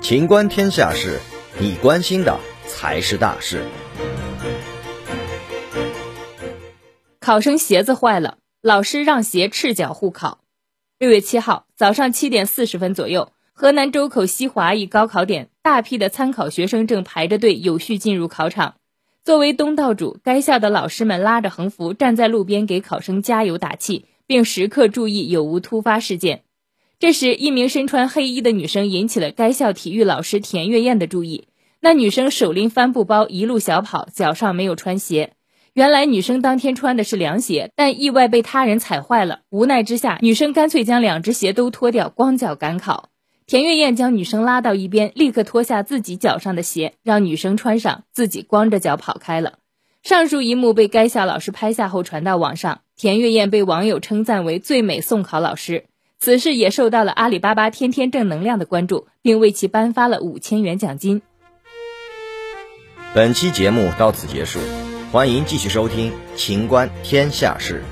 情观天下事，你关心的才是大事。考生鞋子坏了，老师让鞋赤脚护考。六月七号早上七点四十分左右，河南周口西华一高考点，大批的参考学生正排着队有序进入考场。作为东道主，该校的老师们拉着横幅站在路边给考生加油打气，并时刻注意有无突发事件。这时，一名身穿黑衣的女生引起了该校体育老师田月燕的注意。那女生手拎帆布包，一路小跑，脚上没有穿鞋。原来女生当天穿的是凉鞋，但意外被他人踩坏了。无奈之下，女生干脆将两只鞋都脱掉，光脚赶考。田月燕将女生拉到一边，立刻脱下自己脚上的鞋，让女生穿上，自己光着脚跑开了。上述一幕被该校老师拍下后传到网上，田月燕被网友称赞为最美送考老师。此事也受到了阿里巴巴天天正能量的关注，并为其颁发了五千元奖金。本期节目到此结束。欢迎继续收听《秦观天下事》。